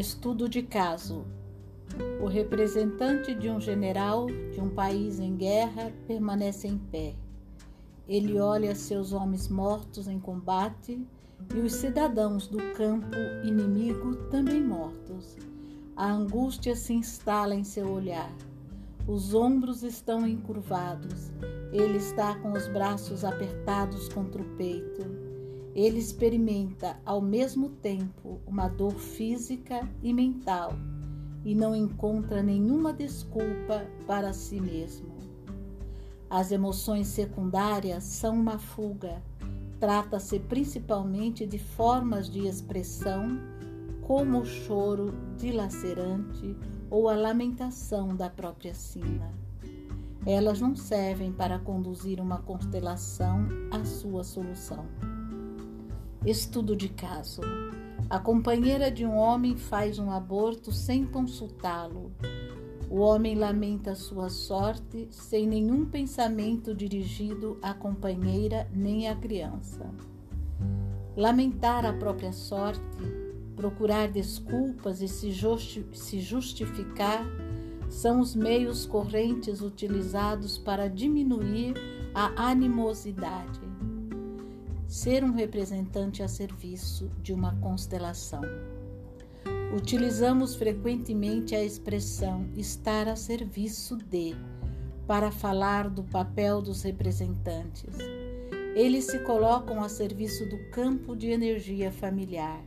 Estudo de caso. O representante de um general de um país em guerra permanece em pé. Ele olha seus homens mortos em combate e os cidadãos do campo inimigo também mortos. A angústia se instala em seu olhar. Os ombros estão encurvados. Ele está com os braços apertados contra o peito. Ele experimenta ao mesmo tempo uma dor física e mental e não encontra nenhuma desculpa para si mesmo. As emoções secundárias são uma fuga. Trata-se principalmente de formas de expressão, como o choro dilacerante ou a lamentação da própria sina. Elas não servem para conduzir uma constelação à sua solução. Estudo de caso. A companheira de um homem faz um aborto sem consultá-lo. O homem lamenta sua sorte sem nenhum pensamento dirigido à companheira nem à criança. Lamentar a própria sorte, procurar desculpas e se, justi se justificar são os meios correntes utilizados para diminuir a animosidade ser um representante a serviço de uma constelação. Utilizamos frequentemente a expressão estar a serviço de para falar do papel dos representantes. Eles se colocam a serviço do campo de energia familiar,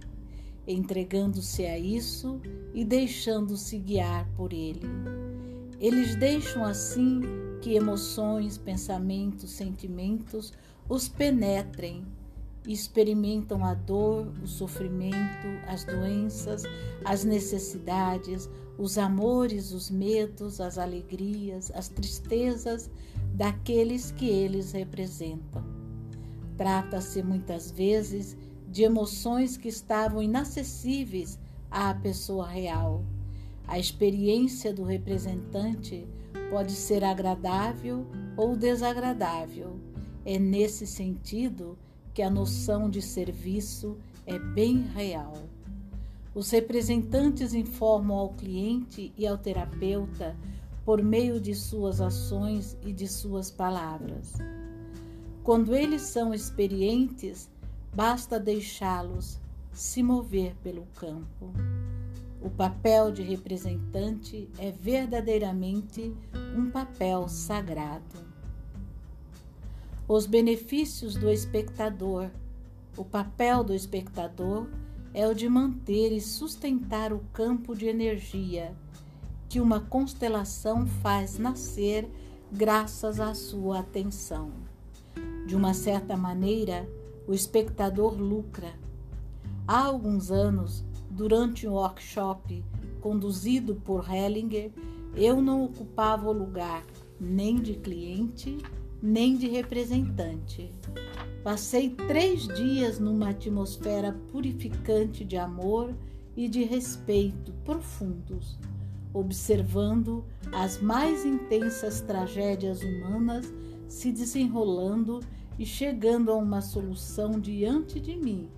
entregando-se a isso e deixando-se guiar por ele. Eles deixam assim que emoções, pensamentos, sentimentos os penetrem experimentam a dor, o sofrimento, as doenças, as necessidades, os amores, os medos, as alegrias, as tristezas daqueles que eles representam. Trata-se muitas vezes de emoções que estavam inacessíveis à pessoa real. A experiência do representante pode ser agradável ou desagradável é nesse sentido que a noção de serviço é bem real. Os representantes informam ao cliente e ao terapeuta por meio de suas ações e de suas palavras. Quando eles são experientes, basta deixá-los se mover pelo campo. O papel de representante é verdadeiramente um papel sagrado. Os benefícios do espectador. O papel do espectador é o de manter e sustentar o campo de energia que uma constelação faz nascer graças à sua atenção. De uma certa maneira, o espectador lucra. Há alguns anos, durante um workshop conduzido por Hellinger, eu não ocupava o lugar nem de cliente nem de representante. Passei três dias numa atmosfera purificante de amor e de respeito profundos, observando as mais intensas tragédias humanas se desenrolando e chegando a uma solução diante de mim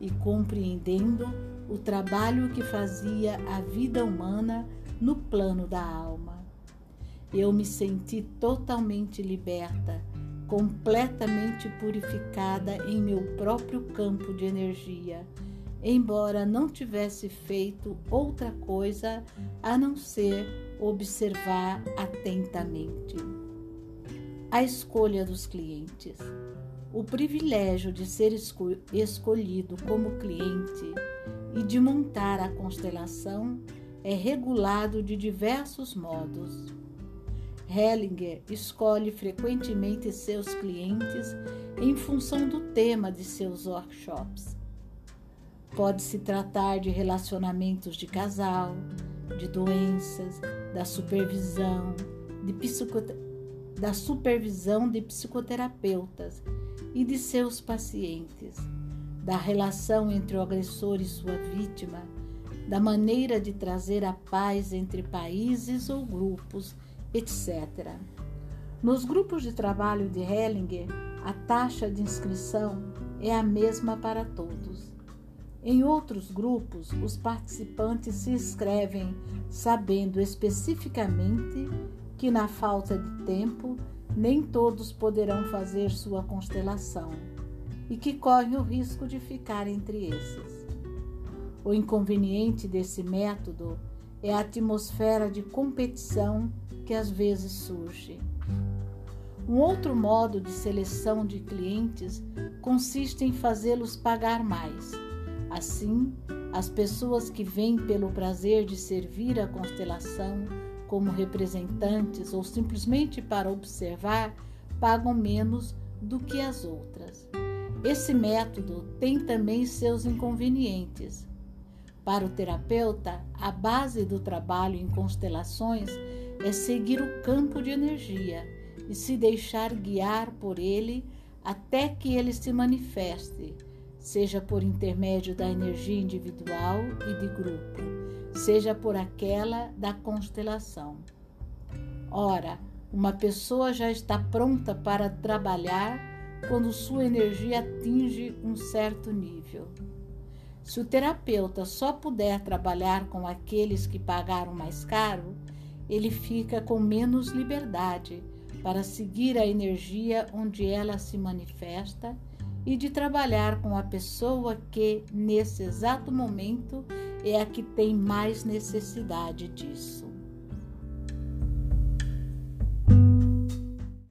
e compreendendo o trabalho que fazia a vida humana no plano da alma eu me senti totalmente liberta, completamente purificada em meu próprio campo de energia, embora não tivesse feito outra coisa a não ser observar atentamente. A escolha dos clientes. O privilégio de ser esco escolhido como cliente e de montar a constelação é regulado de diversos modos. Hellinger escolhe frequentemente seus clientes em função do tema de seus workshops. Pode-se tratar de relacionamentos de casal, de doenças, da supervisão, de da supervisão de psicoterapeutas e de seus pacientes, da relação entre o agressor e sua vítima, da maneira de trazer a paz entre países ou grupos etc. Nos grupos de trabalho de Hellinger, a taxa de inscrição é a mesma para todos. Em outros grupos, os participantes se inscrevem sabendo especificamente que, na falta de tempo, nem todos poderão fazer sua constelação e que correm o risco de ficar entre esses. O inconveniente desse método é a atmosfera de competição que às vezes surge. Um outro modo de seleção de clientes consiste em fazê-los pagar mais. Assim, as pessoas que vêm pelo prazer de servir a constelação como representantes ou simplesmente para observar pagam menos do que as outras. Esse método tem também seus inconvenientes. Para o terapeuta, a base do trabalho em constelações é seguir o campo de energia e se deixar guiar por ele até que ele se manifeste, seja por intermédio da energia individual e de grupo, seja por aquela da constelação. Ora, uma pessoa já está pronta para trabalhar quando sua energia atinge um certo nível. Se o terapeuta só puder trabalhar com aqueles que pagaram mais caro, ele fica com menos liberdade para seguir a energia onde ela se manifesta e de trabalhar com a pessoa que, nesse exato momento, é a que tem mais necessidade disso.